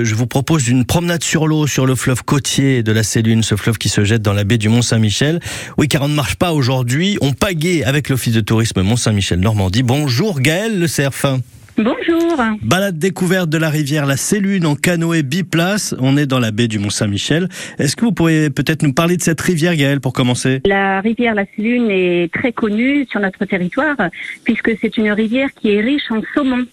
Je vous propose une promenade sur l'eau sur le fleuve côtier de la Célune, ce fleuve qui se jette dans la baie du Mont-Saint-Michel. Oui, car on ne marche pas aujourd'hui. On pagaie avec l'Office de tourisme Mont-Saint-Michel Normandie. Bonjour Gaël Le Cerf. Bonjour. Balade découverte de la rivière La Célune en canoë biplace. On est dans la baie du Mont-Saint-Michel. Est-ce que vous pourriez peut-être nous parler de cette rivière, Gaël, pour commencer? La rivière La Célune est très connue sur notre territoire puisque c'est une rivière qui est riche en saumon.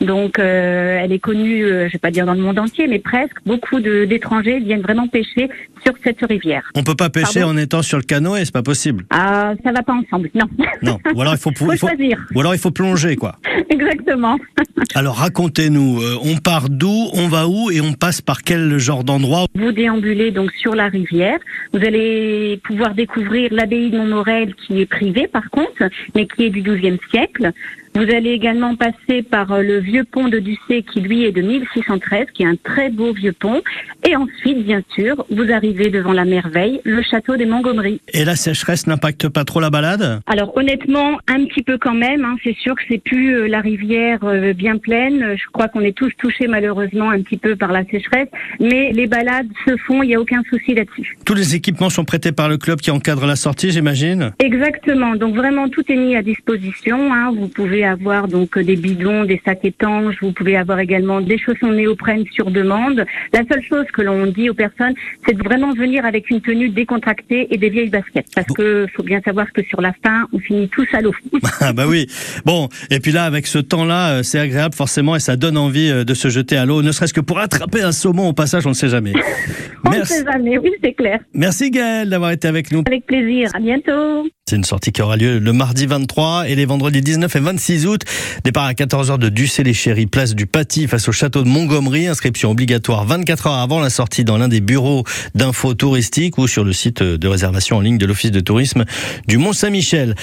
Donc, euh, elle est connue, euh, je vais pas dire dans le monde entier, mais presque. Beaucoup d'étrangers viennent vraiment pêcher sur cette rivière. On peut pas pêcher en étant sur le canoë, c'est pas possible. Ah, ça va pas ensemble, non. Non. Ou alors il faut, faut, choisir. Ou alors il faut plonger, quoi. Exactement. alors racontez-nous, euh, on part d'où, on va où et on passe par quel genre d'endroit? Vous déambulez donc sur la rivière. Vous allez pouvoir découvrir l'abbaye de Montmorel qui est privée par contre, mais qui est du XIIe siècle. Vous allez également passer par euh, le vieux pont de Ducé qui lui est de 1613, qui est un très beau vieux pont. Et ensuite, bien sûr, vous arrivez devant la merveille, le château des Montgomery. Et la sécheresse n'impacte pas trop la balade? Alors honnêtement, un petit peu quand même. Hein. C'est sûr que c'est plus euh, la rivière euh, bien pleine. Je crois qu'on est tous touchés malheureusement un petit peu par la sécheresse. Mais les balades se font, il n'y a aucun souci là-dessus. Tous les équipements sont prêtés par le club qui encadre la sortie, j'imagine? Exactement. Donc vraiment, tout est mis à disposition. Hein. Vous pouvez avoir donc des bidons, des sacs étanches, vous pouvez avoir également des chaussons néoprène sur demande. La seule chose que l'on dit aux personnes, c'est de vraiment venir avec une tenue décontractée et des vieilles baskets. Parce que faut bien savoir que sur la fin, on finit tous à l'eau. ah bah oui. Bon, et puis là, avec ce temps-là, euh, c'est agréable forcément et ça donne envie euh, de se jeter à l'eau, ne serait-ce que pour attraper un saumon au passage, on ne sait jamais. on ne sait jamais, oui, c'est clair. Merci Gaël d'avoir été avec nous. Avec plaisir. À bientôt. C'est une sortie qui aura lieu le mardi 23 et les vendredis 19 et 26 août. Départ à 14h de Ducé-les-Chéris, place du Paty face au château de Montgomery. Inscription obligatoire 24 heures avant la sortie dans l'un des bureaux d'infos touristiques ou sur le site de réservation en ligne de l'Office de tourisme du Mont-Saint-Michel.